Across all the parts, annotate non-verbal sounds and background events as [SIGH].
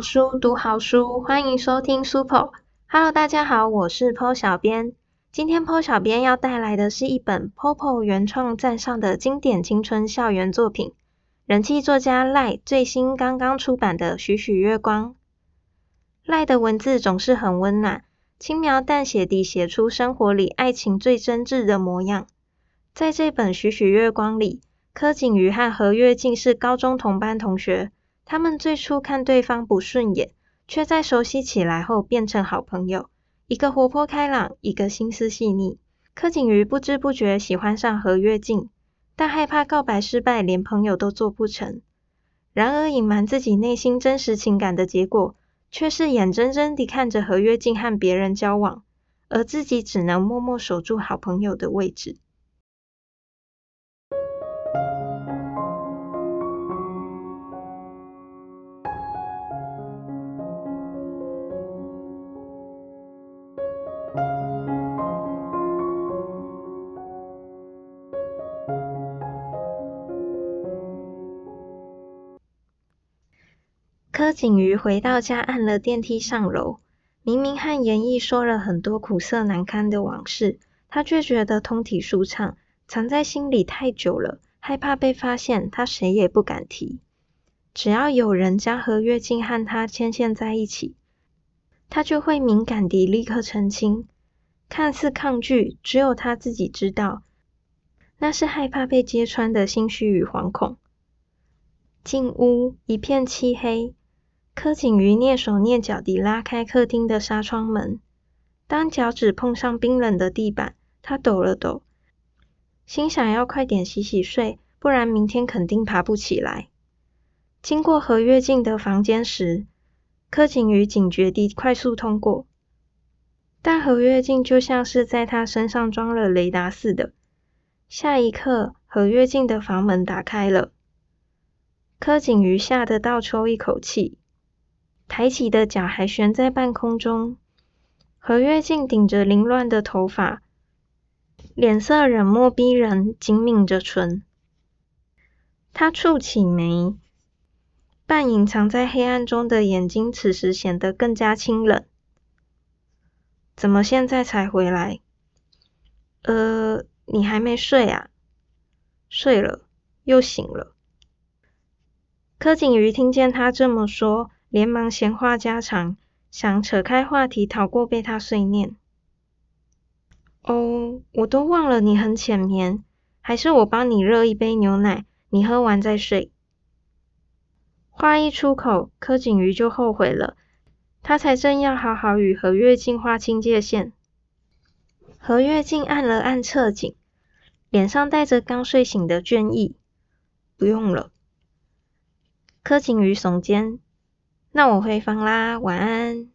好书，读好书，欢迎收听 Super。Hello，大家好，我是 Po 小编。今天 Po 小编要带来的是一本 Popo 原创站上的经典青春校园作品，人气作家赖最新刚刚出版的《许许月光》。赖的文字总是很温暖，轻描淡写地写出生活里爱情最真挚的模样。在这本《许许月光》里，柯景瑜和何跃进是高中同班同学。他们最初看对方不顺眼，却在熟悉起来后变成好朋友。一个活泼开朗，一个心思细腻。柯景瑜不知不觉喜欢上何跃进，但害怕告白失败，连朋友都做不成。然而，隐瞒自己内心真实情感的结果，却是眼睁睁地看着何跃进和别人交往，而自己只能默默守住好朋友的位置。柯景瑜回到家，按了电梯上楼。明明和严毅说了很多苦涩难堪的往事，他却觉得通体舒畅，藏在心里太久了，害怕被发现，他谁也不敢提。只要有人将何月静和他牵线在一起，他就会敏感地立刻澄清。看似抗拒，只有他自己知道，那是害怕被揭穿的心虚与惶恐。进屋，一片漆黑。柯景瑜蹑手蹑脚地拉开客厅的纱窗门，当脚趾碰上冰冷的地板，他抖了抖，心想要快点洗洗睡，不然明天肯定爬不起来。经过何月静的房间时，柯景瑜警觉地快速通过，但何月静就像是在他身上装了雷达似的，下一刻，何月静的房门打开了，柯景瑜吓得倒抽一口气。抬起的脚还悬在半空中，何月静顶着凌乱的头发，脸色冷漠逼人，紧抿着唇。她蹙起眉，半隐藏在黑暗中的眼睛此时显得更加清冷。怎么现在才回来？呃，你还没睡啊？睡了，又醒了。柯景瑜听见他这么说。连忙闲话家常，想扯开话题逃过被他碎念。哦，我都忘了你很浅眠，还是我帮你热一杯牛奶，你喝完再睡。话一出口，柯景瑜就后悔了。他才正要好好与何月静划清界限。何月静按了按侧颈，脸上带着刚睡醒的倦意。不用了。柯景瑜耸肩。那我回房啦，晚安。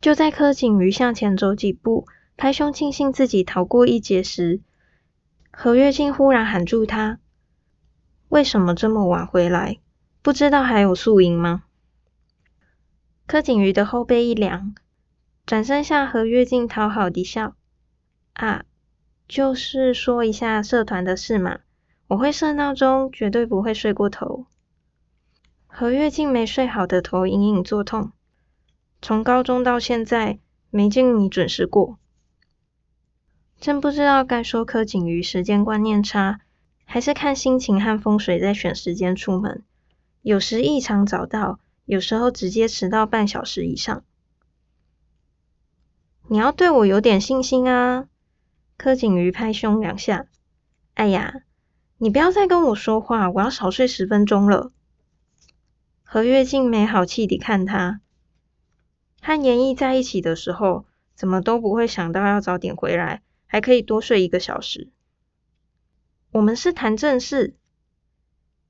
就在柯景瑜向前走几步，拍胸庆幸自己逃过一劫时，何月静忽然喊住他：“为什么这么晚回来？不知道还有宿营吗？”柯景瑜的后背一凉，转身向何月静讨好地笑：“啊，就是说一下社团的事嘛，我会设闹钟，绝对不会睡过头。”何月静没睡好的头隐隐作痛，从高中到现在没见你准时过，真不知道该说柯景瑜时间观念差，还是看心情和风水在选时间出门。有时异常早到，有时候直接迟到半小时以上。你要对我有点信心啊！柯景瑜拍胸两下，哎呀，你不要再跟我说话，我要少睡十分钟了。何月静没好气地看他，和严毅在一起的时候，怎么都不会想到要早点回来，还可以多睡一个小时。我们是谈正事，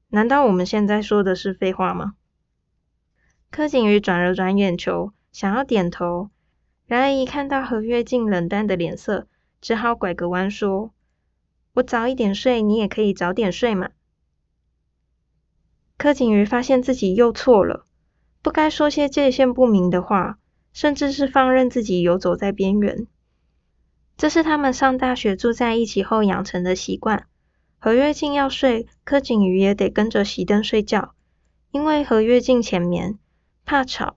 难道我们现在说的是废话吗？柯景瑜转了转眼球，想要点头，然而一看到何月静冷淡的脸色，只好拐个弯说：“我早一点睡，你也可以早点睡嘛。”柯景瑜发现自己又错了，不该说些界限不明的话，甚至是放任自己游走在边缘。这是他们上大学住在一起后养成的习惯。何月静要睡，柯景瑜也得跟着熄灯睡觉。因为何月静浅眠，怕吵。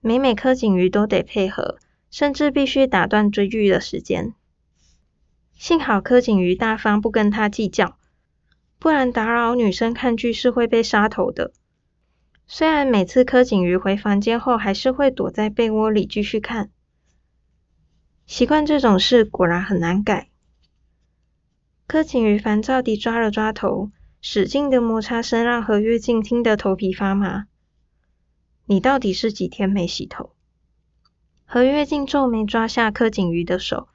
每每柯景瑜都得配合，甚至必须打断追剧的时间。幸好柯景瑜大方，不跟他计较，不然打扰女生看剧是会被杀头的。虽然每次柯景瑜回房间后，还是会躲在被窝里继续看。习惯这种事果然很难改。柯景瑜烦躁地抓了抓头，使劲的摩擦声让何月静听得头皮发麻。你到底是几天没洗头？何月静皱眉抓下柯景瑜的手，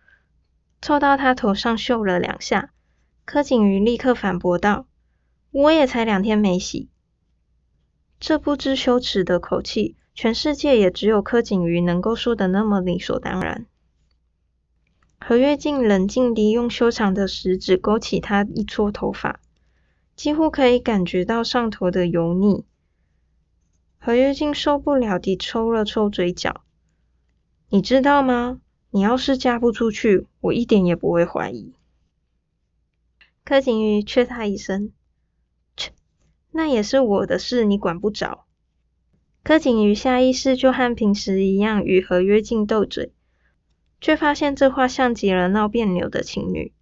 凑到他头上嗅了两下。柯景瑜立刻反驳道：“我也才两天没洗。”这不知羞耻的口气，全世界也只有柯景瑜能够说的那么理所当然。何月静冷静地用修长的食指勾起他一撮头发，几乎可以感觉到上头的油腻。何月静受不了地抽了抽嘴角。你知道吗？你要是嫁不出去，我一点也不会怀疑。柯景瑜却他一声：“切，那也是我的事，你管不着。”柯景瑜下意识就和平时一样与何月静斗嘴。却发现这话像极了闹别扭的情侣。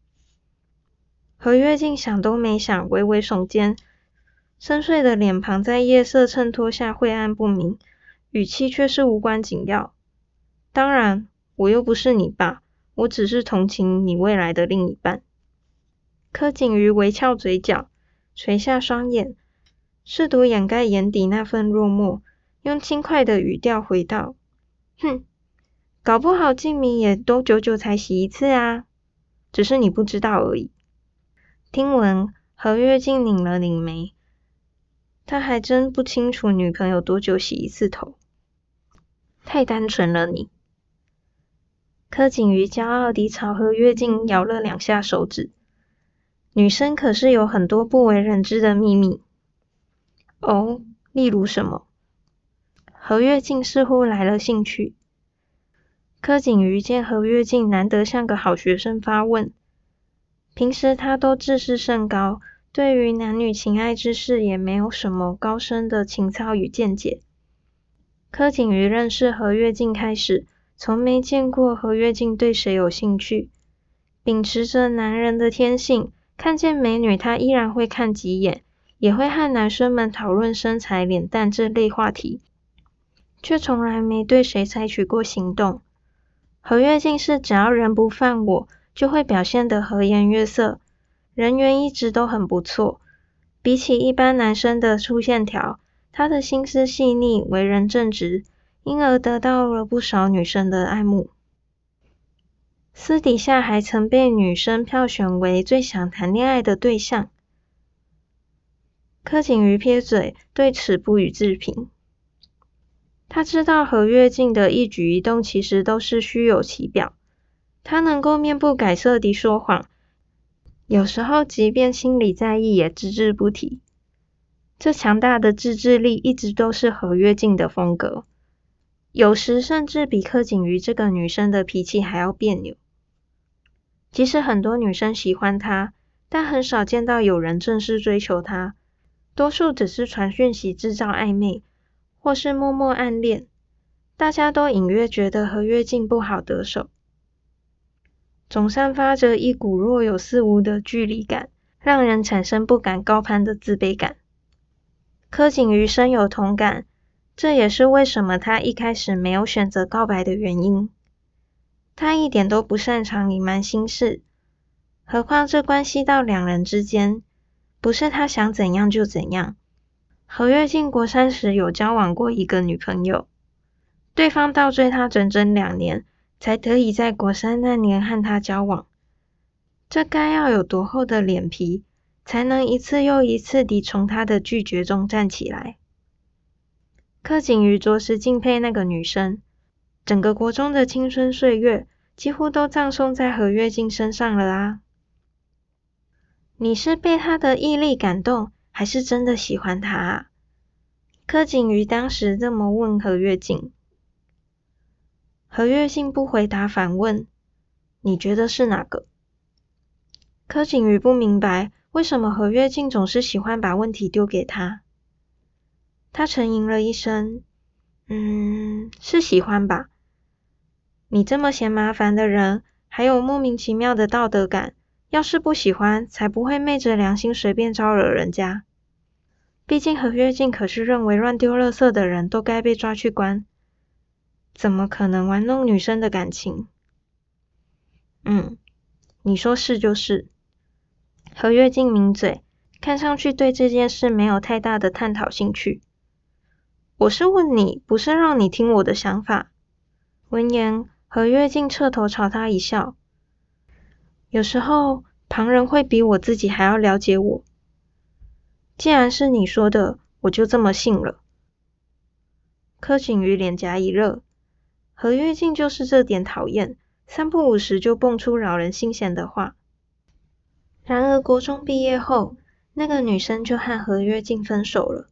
何月静想都没想，微微耸肩，深邃的脸庞在夜色衬托下晦暗不明，语气却是无关紧要。当然，我又不是你爸，我只是同情你未来的另一半。柯景瑜微翘嘴角，垂下双眼，试图掩盖眼底那份落寞，用轻快的语调回道：“哼。”搞不好静明也都久久才洗一次啊，只是你不知道而已。听闻何月静拧了拧眉，他还真不清楚女朋友多久洗一次头，太单纯了你。柯景瑜骄傲地朝何月静摇了两下手指，女生可是有很多不为人知的秘密。哦，例如什么？何月静似乎来了兴趣。柯景瑜见何月静难得像个好学生发问，平时他都自视甚高，对于男女情爱之事也没有什么高深的情操与见解。柯景瑜认识何月静开始，从没见过何月静对谁有兴趣。秉持着男人的天性，看见美女他依然会看几眼，也会和男生们讨论身材、脸蛋这类话题，却从来没对谁采取过行动。何月静是只要人不犯我，就会表现得和颜悦色，人缘一直都很不错。比起一般男生的粗线条，他的心思细腻，为人正直，因而得到了不少女生的爱慕。私底下还曾被女生票选为最想谈恋爱的对象。柯景瑜撇嘴，对此不予置评。他知道何跃进的一举一动其实都是虚有其表，他能够面不改色地说谎，有时候即便心里在意也只字不提。这强大的自制力一直都是何跃进的风格，有时甚至比柯景瑜这个女生的脾气还要别扭。即使很多女生喜欢他，但很少见到有人正式追求他，多数只是传讯息制造暧昧。或是默默暗恋，大家都隐约觉得何月静不好得手，总散发着一股若有似无的距离感，让人产生不敢高攀的自卑感。柯景瑜深有同感，这也是为什么他一开始没有选择告白的原因。他一点都不擅长隐瞒心事，何况这关系到两人之间，不是他想怎样就怎样。何月进国三时有交往过一个女朋友，对方倒追他整整两年，才得以在国三那年和他交往。这该要有多厚的脸皮，才能一次又一次地从他的拒绝中站起来？柯景瑜着实敬佩那个女生，整个国中的青春岁月几乎都葬送在何月静身上了啊！你是被他的毅力感动？还是真的喜欢他？啊？柯景瑜当时这么问何月静，何月静不回答，反问：“你觉得是哪个？”柯景瑜不明白为什么何月静总是喜欢把问题丢给他。他沉吟了一声，嗯，是喜欢吧？你这么嫌麻烦的人，还有莫名其妙的道德感，要是不喜欢，才不会昧着良心随便招惹人家。毕竟何月静可是认为乱丢垃圾的人都该被抓去关，怎么可能玩弄女生的感情？嗯，你说是就是。何月静抿嘴，看上去对这件事没有太大的探讨兴趣。我是问你，不是让你听我的想法。闻言，何月静侧头朝他一笑。有时候，旁人会比我自己还要了解我。既然是你说的，我就这么信了。柯景瑜脸颊一热，何月静就是这点讨厌，三不五时就蹦出扰人心弦的话。然而国中毕业后，那个女生就和何月静分手了。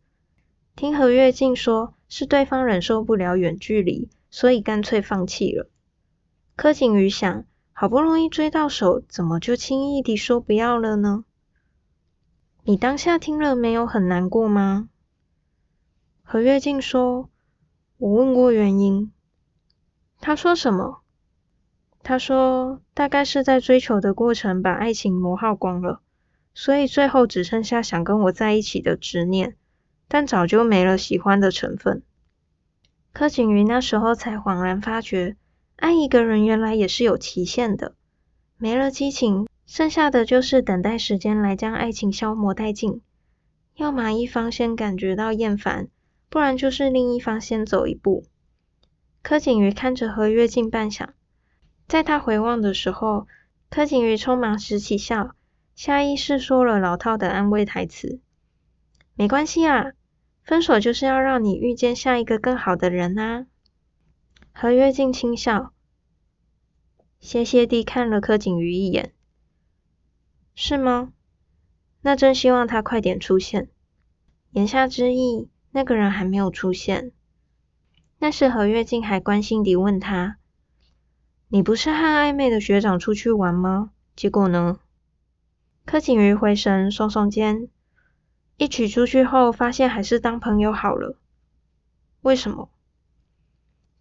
听何月静说，是对方忍受不了远距离，所以干脆放弃了。柯景瑜想，好不容易追到手，怎么就轻易地说不要了呢？你当下听了没有很难过吗？何月静说：“我问过原因。”他说什么？他说大概是在追求的过程把爱情磨耗光了，所以最后只剩下想跟我在一起的执念，但早就没了喜欢的成分。柯景瑜那时候才恍然发觉，爱一个人原来也是有期限的，没了激情。剩下的就是等待时间来将爱情消磨殆尽，要么一方先感觉到厌烦，不然就是另一方先走一步。柯景瑜看着何跃进半晌，在他回望的时候，柯景瑜匆忙拾起笑，下意识说了老套的安慰台词：“没关系啊，分手就是要让你遇见下一个更好的人啊。”何月静轻笑，歇歇地看了柯景瑜一眼。是吗？那真希望他快点出现。言下之意，那个人还没有出现。那时何月静还关心地问他：“你不是和暧昧的学长出去玩吗？结果呢？”柯景瑜回神，耸耸肩：“一起出去后，发现还是当朋友好了。为什么？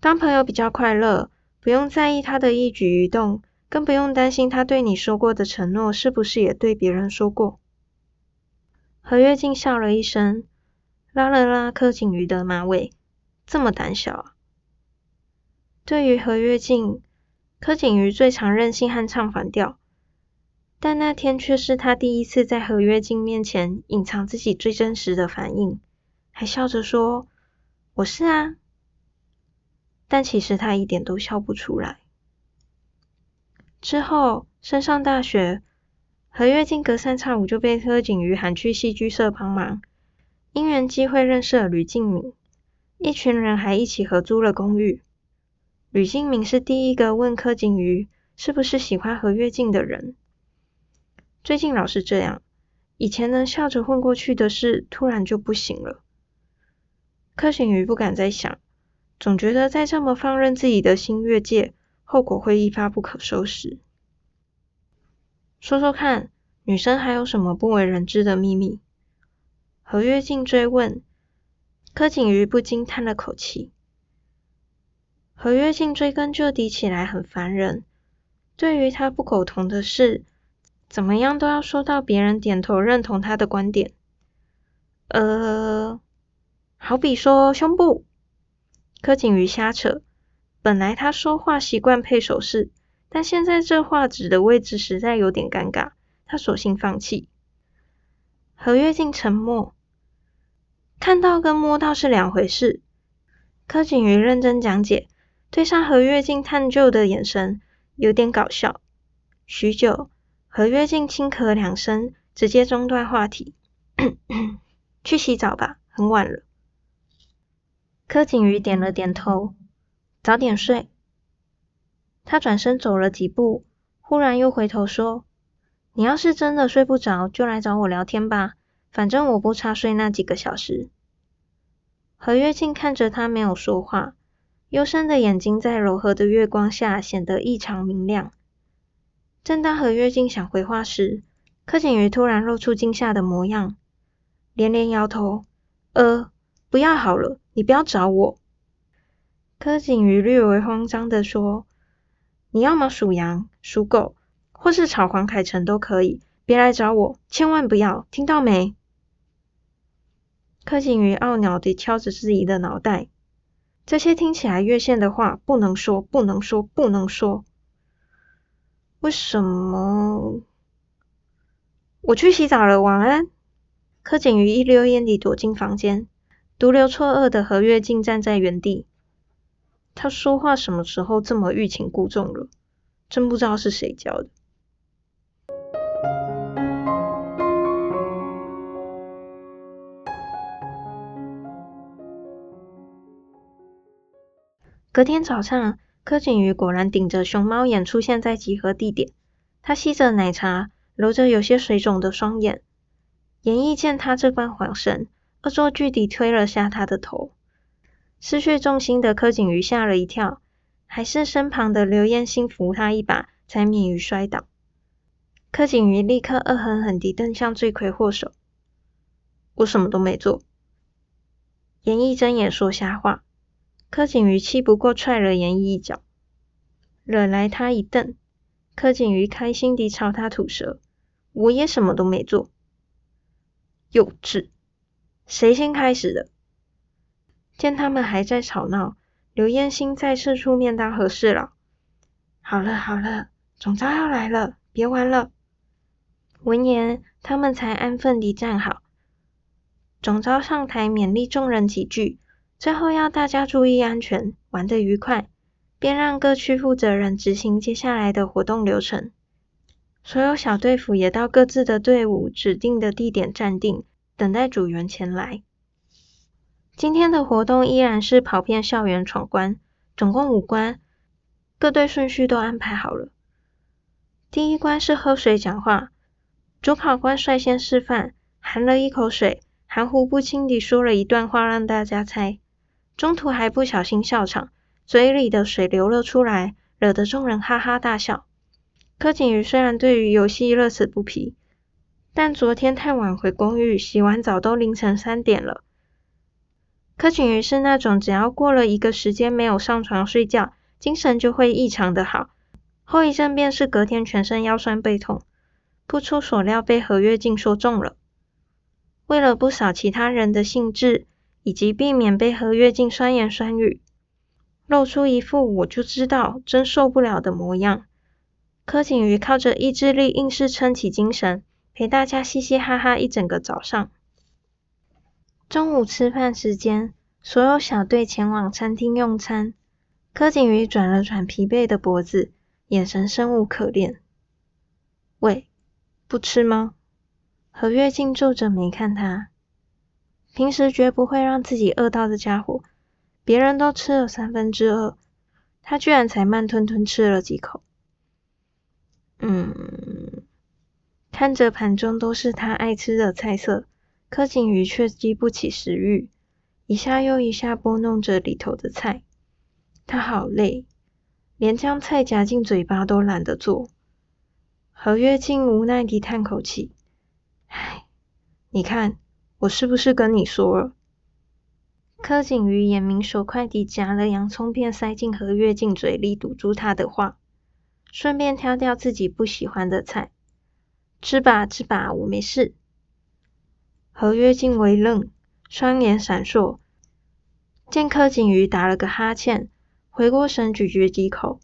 当朋友比较快乐，不用在意他的一举一动。”更不用担心他对你说过的承诺是不是也对别人说过。何月静笑了一声，拉了拉柯景瑜的马尾，这么胆小啊？对于何月静，柯景瑜最常任性和唱反调，但那天却是他第一次在何月静面前隐藏自己最真实的反应，还笑着说：“我是啊。”但其实他一点都笑不出来。之后升上大学，何月静隔三差五就被柯景瑜喊去戏剧社帮忙。因缘机会认识了吕静敏，一群人还一起合租了公寓。吕静敏是第一个问柯景瑜是不是喜欢何月静的人。最近老是这样，以前能笑着混过去的事，突然就不行了。柯景瑜不敢再想，总觉得再这么放任自己的心越界。后果会一发不可收拾。说说看，女生还有什么不为人知的秘密？何月静追问。柯景瑜不禁叹了口气。何月静追根究底起来很烦人。对于他不苟同的事，怎么样都要说到别人点头认同他的观点。呃，好比说胸部。柯景瑜瞎扯。本来他说话习惯配手势，但现在这画纸的位置实在有点尴尬，他索性放弃。何月静沉默，看到跟摸到是两回事。柯景瑜认真讲解，对上何月静探究的眼神，有点搞笑。许久，何月静轻咳两声，直接中断话题：“ [COUGHS] 去洗澡吧，很晚了。”柯景瑜点了点头。早点睡。他转身走了几步，忽然又回头说：“你要是真的睡不着，就来找我聊天吧，反正我不差睡那几个小时。”何月静看着他，没有说话，幽深的眼睛在柔和的月光下显得异常明亮。正当何月静想回话时，柯景瑜突然露出惊吓的模样，连连摇头：“呃，不要好了，你不要找我。柯景瑜略为慌张的说：“你要么属羊、属狗，或是炒黄凯成都可以，别来找我，千万不要，听到没？”柯景瑜懊恼地敲着自己的脑袋，这些听起来越线的话不能说，不能说，不能说。为什么？我去洗澡了，晚安。柯景瑜一溜烟地躲进房间，独留错愕的何月静站在原地。他说话什么时候这么欲擒故纵了？真不知道是谁教的。隔天早上，柯景瑜果然顶着熊猫眼出现在集合地点。他吸着奶茶，揉着有些水肿的双眼。严毅见他这般恍神，恶作剧地推了下他的头。失去重心的柯景瑜吓了一跳，还是身旁的刘彦星扶他一把，才免于摔倒。柯景瑜立刻恶狠狠地瞪向罪魁祸首：“我什么都没做。”严毅睁眼说瞎话。柯景瑜气不过，踹了严毅一脚，惹来他一瞪。柯景瑜开心地朝他吐舌：“我也什么都没做。”幼稚！谁先开始的？见他们还在吵闹，刘彦星再次出面当和事佬。好了好了，总招要来了，别玩了。闻言，他们才安分地站好。总招上台勉励众人几句，最后要大家注意安全，玩得愉快，便让各区负责人执行接下来的活动流程。所有小队服也到各自的队伍指定的地点站定，等待组员前来。今天的活动依然是跑遍校园闯关，总共五关，各队顺序都安排好了。第一关是喝水讲话，主考官率先示范，含了一口水，含糊不清地说了一段话让大家猜，中途还不小心笑场，嘴里的水流了出来，惹得众人哈哈大笑。柯景瑜虽然对于游戏乐此不疲，但昨天太晚回公寓，洗完澡都凌晨三点了。柯景瑜是那种只要过了一个时间没有上床睡觉，精神就会异常的好。后遗症便是隔天全身腰酸背痛。不出所料，被何月静说中了。为了不扫其他人的兴致，以及避免被何月静酸言酸语，露出一副我就知道真受不了的模样。柯景瑜靠着意志力硬是撑起精神，陪大家嘻嘻哈哈一整个早上。中午吃饭时间，所有小队前往餐厅用餐。柯景瑜转了转疲惫的脖子，眼神生无可恋。喂，不吃吗？何月静皱着眉看他。平时绝不会让自己饿到的家伙，别人都吃了三分之二，他居然才慢吞吞吃了几口。嗯，看着盘中都是他爱吃的菜色。柯景瑜却激不起食欲，一下又一下拨弄着里头的菜。他好累，连将菜夹进嘴巴都懒得做。何月静无奈地叹口气：“唉，你看，我是不是跟你说了？”柯景瑜眼明手快地夹了洋葱片塞进何月静嘴里，堵住他的话，顺便挑掉自己不喜欢的菜。吃吧，吃吧，我没事。何月静微愣，双眼闪烁，见柯景瑜打了个哈欠，回过神咀嚼几口，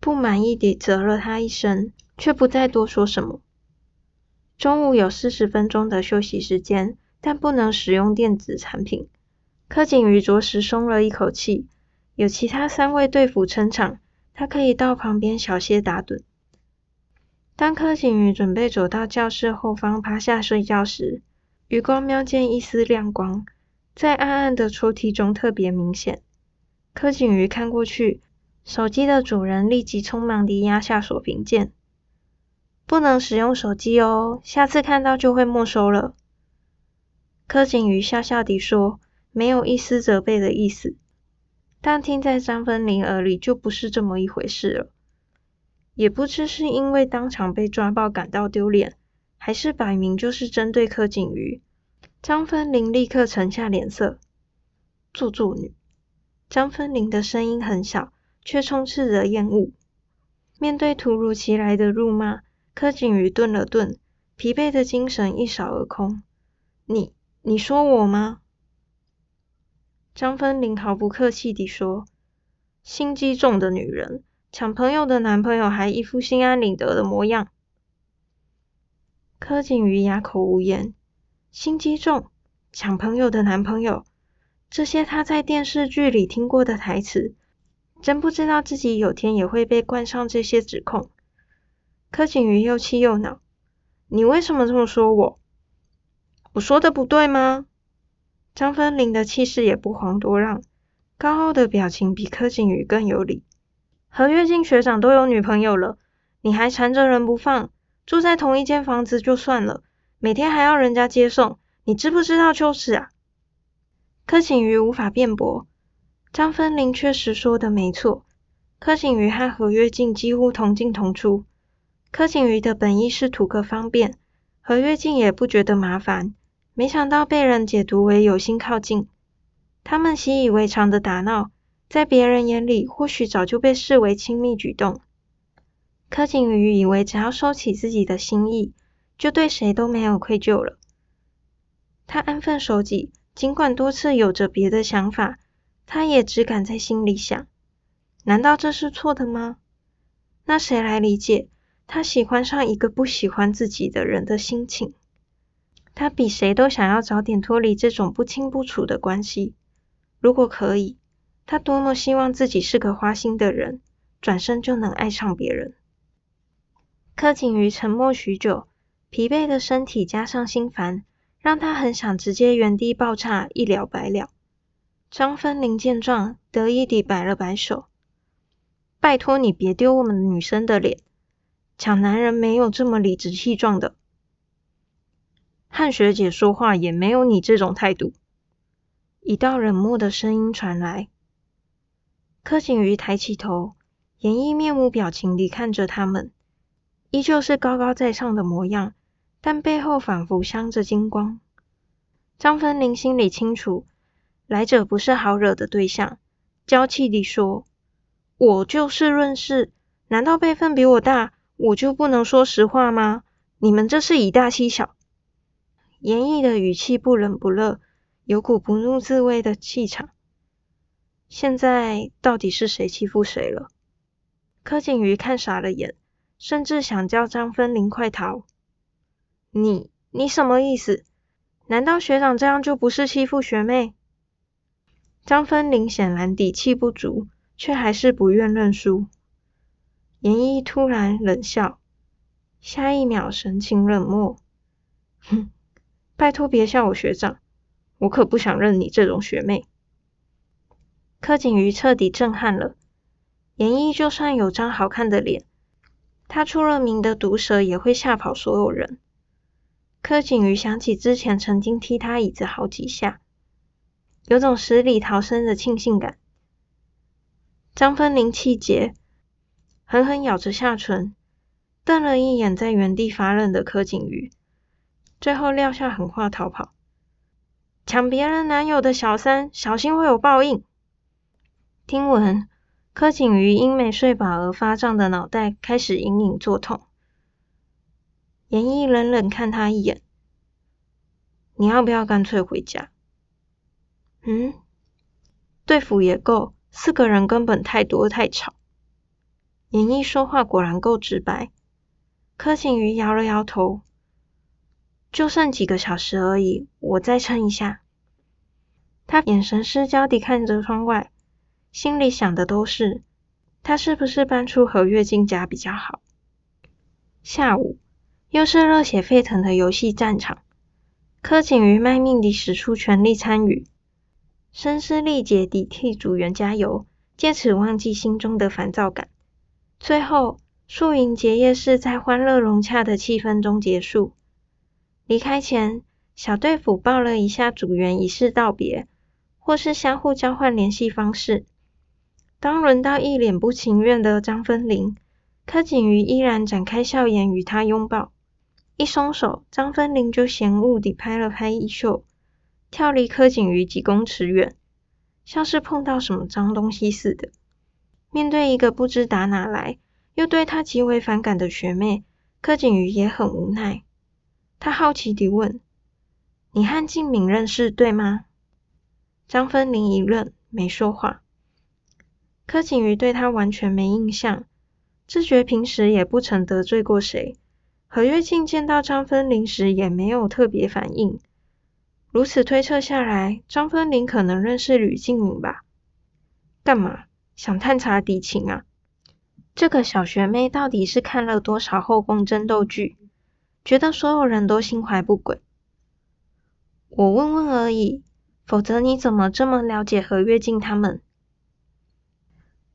不满意地啧了他一声，却不再多说什么。中午有四十分钟的休息时间，但不能使用电子产品。柯景瑜着实松了一口气，有其他三位队辅撑场，他可以到旁边小歇打盹。当柯景瑜准备走到教室后方趴下睡觉时，余光瞄见一丝亮光，在暗暗的抽屉中特别明显。柯景瑜看过去，手机的主人立即匆忙地压下锁屏键。不能使用手机哦，下次看到就会没收了。柯景瑜笑笑地说，没有一丝责备的意思，但听在张芬玲耳里就不是这么一回事了。也不知是因为当场被抓爆感到丢脸。还是摆明就是针对柯景瑜，张芬玲立刻沉下脸色。做作女。张芬玲的声音很小，却充斥着厌恶。面对突如其来的辱骂，柯景瑜顿了顿，疲惫的精神一扫而空。你，你说我吗？张芬玲毫不客气地说：“心机重的女人，抢朋友的男朋友还一副心安理得的模样。”柯景瑜哑口无言。心机重，抢朋友的男朋友，这些他在电视剧里听过的台词，真不知道自己有天也会被冠上这些指控。柯景瑜又气又恼：“你为什么这么说我？我说的不对吗？”张芬玲的气势也不遑多让，高傲的表情比柯景瑜更有理。何月静学长都有女朋友了，你还缠着人不放，住在同一间房子就算了，每天还要人家接送，你知不知道羞耻啊？柯景瑜无法辩驳，张芬玲确实说的没错。柯景瑜和何月静几乎同进同出，柯景瑜的本意是图个方便，何月静也不觉得麻烦。没想到被人解读为有心靠近，他们习以为常的打闹，在别人眼里或许早就被视为亲密举动。柯景瑜以为只要收起自己的心意，就对谁都没有愧疚了。他安分守己，尽管多次有着别的想法，他也只敢在心里想：难道这是错的吗？那谁来理解他喜欢上一个不喜欢自己的人的心情？他比谁都想要早点脱离这种不清不楚的关系。如果可以，他多么希望自己是个花心的人，转身就能爱上别人。柯景瑜沉默许久，疲惫的身体加上心烦，让他很想直接原地爆炸，一了百了。张芬玲见状，得意地摆了摆手：“拜托你别丢我们女生的脸，抢男人没有这么理直气壮的。”和学姐说话也没有你这种态度。一道冷漠的声音传来。柯景瑜抬起头，严毅面无表情地看着他们，依旧是高高在上的模样，但背后仿佛镶着金光。张芬玲心里清楚，来者不是好惹的对象，娇气地说：“我就事论事，难道辈分比我大，我就不能说实话吗？你们这是以大欺小。”严毅的语气不冷不热，有股不怒自威的气场。现在到底是谁欺负谁了？柯景瑜看傻了眼，甚至想叫张芬玲快逃。你你什么意思？难道学长这样就不是欺负学妹？张芬玲显然底气不足，却还是不愿认输。严一突然冷笑，下一秒神情冷漠，哼。拜托别笑我学长，我可不想认你这种学妹。柯景瑜彻底震撼了。严毅就算有张好看的脸，他出了名的毒舌也会吓跑所有人。柯景瑜想起之前曾经踢他椅子好几下，有种死里逃生的庆幸感。张芬玲气结，狠狠咬着下唇，瞪了一眼在原地发愣的柯景瑜。最后撂下狠话逃跑，抢别人男友的小三，小心会有报应。听闻柯景瑜因没睡饱而发胀的脑袋开始隐隐作痛。严毅冷冷看他一眼：“你要不要干脆回家？”嗯，对付也够，四个人根本太多太吵。严毅说话果然够直白。柯景瑜摇了摇头。就剩几个小时而已，我再撑一下。他眼神失焦地看着窗外，心里想的都是他是不是搬出和月静家比较好。下午又是热血沸腾的游戏战场，柯景瑜卖命地使出全力参与，声嘶力竭地替组员加油，借此忘记心中的烦躁感。最后，宿营结业式在欢乐融洽的气氛中结束。离开前，小队抚抱了一下组员，以示道别，或是相互交换联系方式。当轮到一脸不情愿的张芬玲，柯景瑜依然展开笑颜与她拥抱。一松手，张芬玲就嫌恶地拍了拍衣袖，跳离柯景瑜几公尺远。像是碰到什么脏东西似的。面对一个不知打哪来，又对他极为反感的学妹，柯景瑜也很无奈。他好奇地问：“你和静敏认识，对吗？”张芬玲一愣，没说话。柯景瑜对他完全没印象，自觉平时也不曾得罪过谁。何月静见到张芬玲时，也没有特别反应。如此推测下来，张芬玲可能认识吕静敏吧？干嘛？想探查敌情啊？这个小学妹到底是看了多少后宫争斗剧，觉得所有人都心怀不轨？我问问而已，否则你怎么这么了解何月静他们？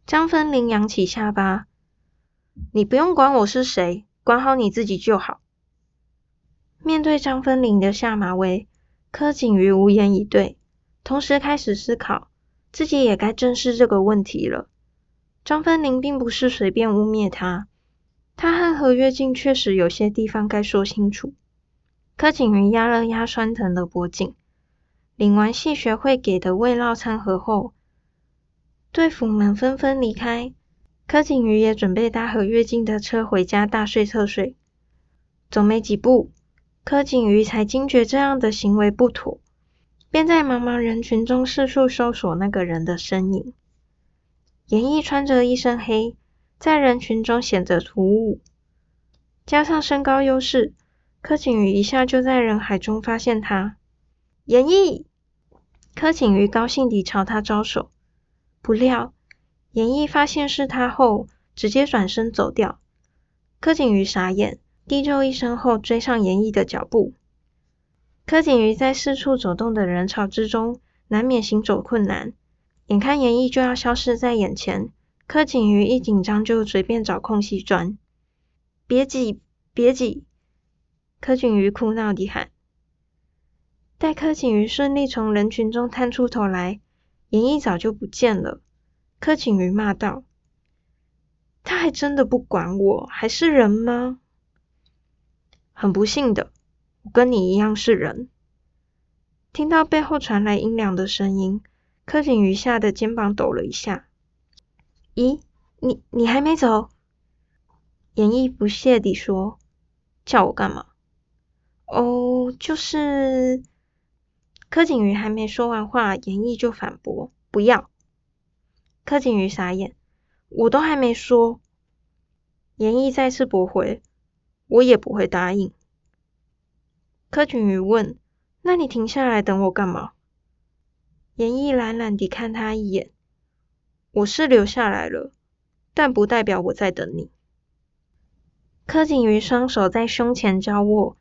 张芬玲扬起下巴，你不用管我是谁，管好你自己就好。面对张芬玲的下马威。柯景瑜无言以对，同时开始思考，自己也该正视这个问题了。张芬玲并不是随便污蔑他，他和何月静确实有些地方该说清楚。柯景瑜压了压酸疼的脖颈，领完系学会给的慰劳餐盒后，队服们纷纷离开，柯景瑜也准备搭何月静的车回家大睡特睡。走没几步。柯景瑜才惊觉这样的行为不妥，便在茫茫人群中四处搜索那个人的身影。严毅穿着一身黑，在人群中显得突兀，加上身高优势，柯景瑜一下就在人海中发现他。严毅，柯景瑜高兴地朝他招手，不料严毅发现是他后，直接转身走掉。柯景瑜傻眼。低咒一声后，追上严毅的脚步。柯景瑜在四处走动的人潮之中，难免行走困难。眼看严毅就要消失在眼前，柯景瑜一紧张就随便找空隙钻。别挤，别挤！柯景瑜哭闹地喊。待柯景瑜顺利从人群中探出头来，严毅早就不见了。柯景瑜骂道：“他还真的不管我，还是人吗？”很不幸的，我跟你一样是人。听到背后传来阴凉的声音，柯景瑜吓得肩膀抖了一下。咦，你你还没走？严毅不屑地说：“叫我干嘛？”哦，就是。柯景瑜还没说完话，严毅就反驳：“不要。”柯景瑜傻眼，我都还没说。严毅再次驳回。我也不会答应。柯景瑜问：“那你停下来等我干嘛？”严毅懒懒地看他一眼：“我是留下来了，但不代表我在等你。”柯景瑜双手在胸前交握，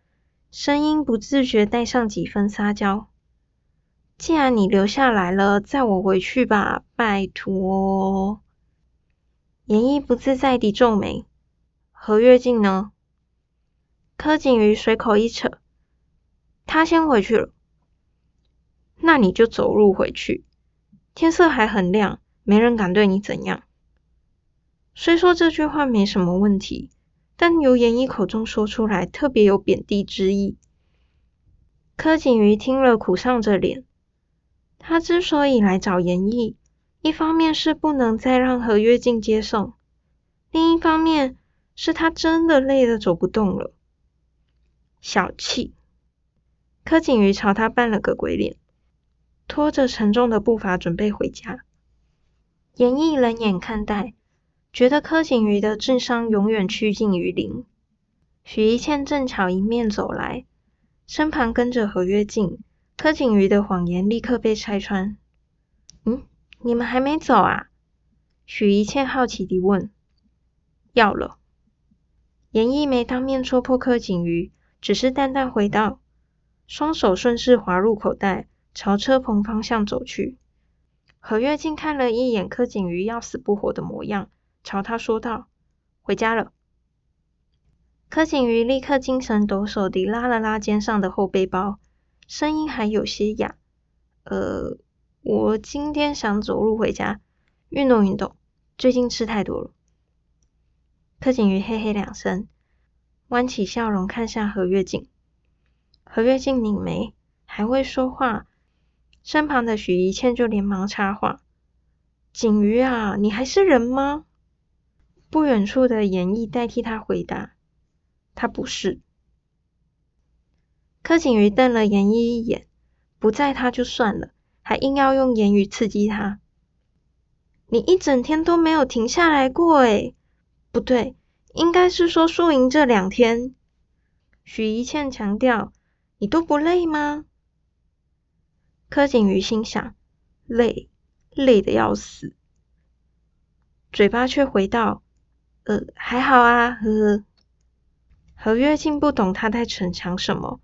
声音不自觉带上几分撒娇：“既然你留下来了，载我回去吧，拜托。”严一不自在地皱眉：“何月静呢？”柯景瑜随口一扯，他先回去了，那你就走路回去。天色还很亮，没人敢对你怎样。虽说这句话没什么问题，但由严一口中说出来，特别有贬低之意。柯景瑜听了，苦丧着脸。他之所以来找严毅，一方面是不能再让何约静接送，另一方面是他真的累得走不动了。小气，柯景瑜朝他扮了个鬼脸，拖着沉重的步伐准备回家。严毅冷眼看待，觉得柯景瑜的智商永远趋近于零。许一倩正巧迎面走来，身旁跟着何约静，柯景瑜的谎言立刻被拆穿。嗯，你们还没走啊？许一倩好奇地问。要了。严毅没当面戳破柯景瑜。只是淡淡回道，双手顺势滑入口袋，朝车棚方向走去。何月静看了一眼柯景瑜要死不活的模样，朝他说道：“回家了。”柯景瑜立刻精神抖擞地拉了拉肩上的后背包，声音还有些哑：“呃，我今天想走路回家，运动运动。最近吃太多了。”柯景瑜嘿嘿两声。弯起笑容看向何月静，何月静拧眉，还会说话，身旁的许一倩就连忙插话：“景瑜啊，你还是人吗？”不远处的严毅代替他回答：“他不是。”柯景瑜瞪了严毅一眼，不在他就算了，还硬要用言语刺激他：“你一整天都没有停下来过诶，不对，应该是说输赢这两天。”许一倩强调：“你都不累吗？”柯景瑜心想：“累，累得要死。”嘴巴却回道：“呃，还好啊，呵呵。”何月静不懂他在逞强什么，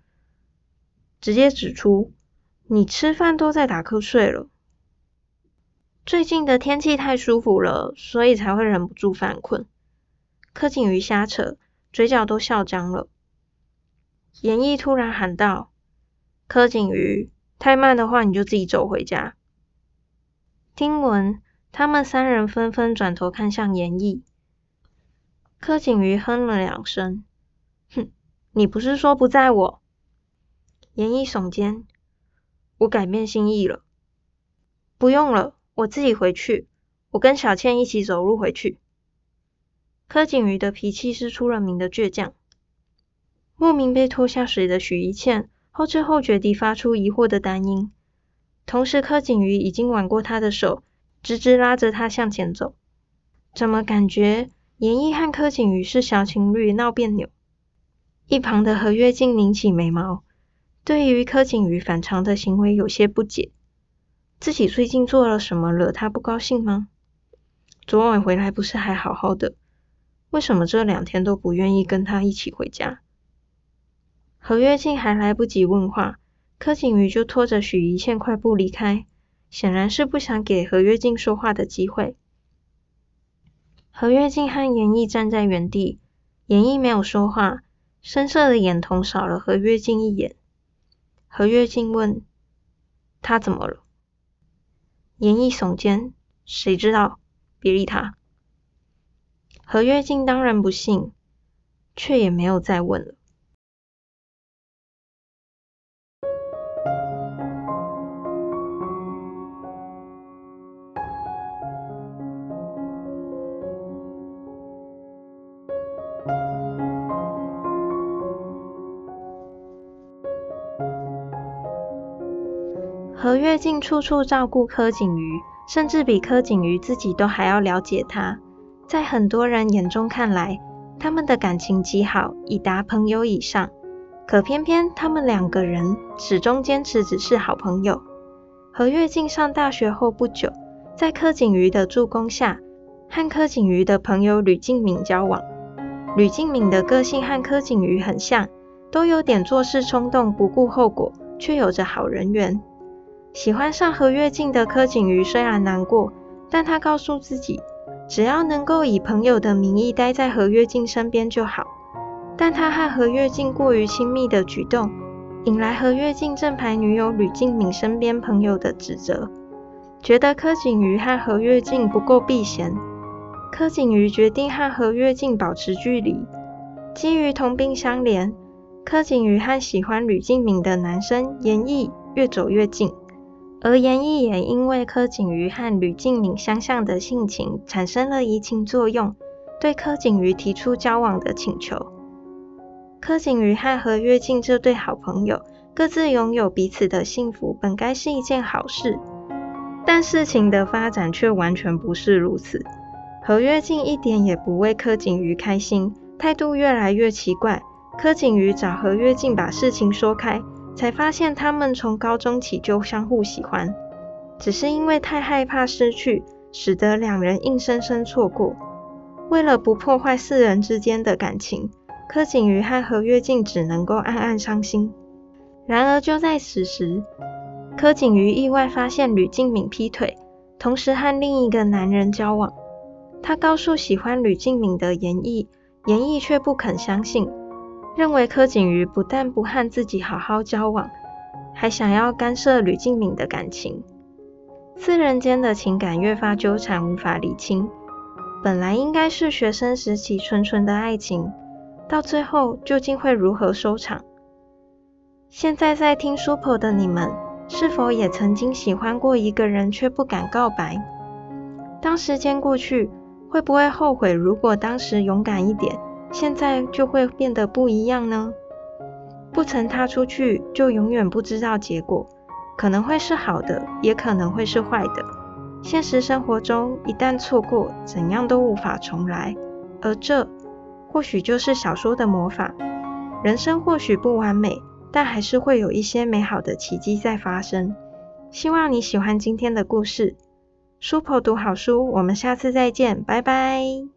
直接指出：“你吃饭都在打瞌睡了。最近的天气太舒服了，所以才会忍不住犯困。”柯景瑜瞎扯，嘴角都笑僵了。严毅突然喊道：“柯景瑜，太慢的话，你就自己走回家。”听闻，他们三人纷纷转头看向严毅。柯景瑜哼了两声：“哼，你不是说不载我？”严一耸肩：“我改变心意了，不用了，我自己回去。我跟小倩一起走路回去。”柯景瑜的脾气是出了名的倔强。莫名被拖下水的许一倩后知后觉地发出疑惑的单音，同时柯景瑜已经挽过她的手，直直拉着她向前走。怎么感觉严毅和柯景瑜是小情侣闹别扭？一旁的何月静拧起眉毛，对于柯景瑜反常的行为有些不解。自己最近做了什么惹他不高兴吗？昨晚回来不是还好好的，为什么这两天都不愿意跟他一起回家？何月静还来不及问话，柯景瑜就拖着许一倩快步离开，显然是不想给何月静说话的机会。何月静和严毅站在原地，严毅没有说话，深色的眼瞳扫了何月静一眼。何跃进问：“他怎么了？”严毅耸肩：“谁知道？别理他。”何跃进当然不信，却也没有再问了。何月静处处照顾柯景瑜，甚至比柯景瑜自己都还要了解他。在很多人眼中看来，他们的感情极好，已达朋友以上。可偏偏他们两个人始终坚持只是好朋友。何月静上大学后不久，在柯景瑜的助攻下，和柯景瑜的朋友吕敬敏交往。吕敬敏的个性和柯景瑜很像，都有点做事冲动、不顾后果，却有着好人缘。喜欢上何月静的柯景瑜虽然难过，但他告诉自己，只要能够以朋友的名义待在何月静身边就好。但他和何月静过于亲密的举动，引来何月静正牌女友吕静敏身边朋友的指责，觉得柯景瑜和何月静不够避嫌。柯景瑜决定和何月静保持距离。基于同病相怜，柯景瑜和喜欢吕静敏的男生严毅越走越近。而严艺也因为柯景瑜和吕静敏相像的性情，产生了移情作用，对柯景瑜提出交往的请求。柯景瑜和何月静这对好朋友，各自拥有彼此的幸福，本该是一件好事。但事情的发展却完全不是如此。何月静一点也不为柯景瑜开心，态度越来越奇怪。柯景瑜找何月静把事情说开。才发现他们从高中起就相互喜欢，只是因为太害怕失去，使得两人硬生生错过。为了不破坏四人之间的感情，柯景瑜和何跃进只能够暗暗伤心。然而就在此时，柯景瑜意外发现吕静敏劈腿，同时和另一个男人交往。他告诉喜欢吕静敏的严毅，严毅却不肯相信。认为柯景瑜不但不和自己好好交往，还想要干涉吕静敏的感情，四人间的情感越发纠缠，无法理清。本来应该是学生时期纯纯的爱情，到最后究竟会如何收场？现在在听 Super 的你们，是否也曾经喜欢过一个人却不敢告白？当时间过去，会不会后悔？如果当时勇敢一点，现在就会变得不一样呢？不曾踏出去，就永远不知道结果，可能会是好的，也可能会是坏的。现实生活中，一旦错过，怎样都无法重来。而这，或许就是小说的魔法。人生或许不完美。但还是会有一些美好的奇迹在发生。希望你喜欢今天的故事。书婆读好书，我们下次再见，拜拜。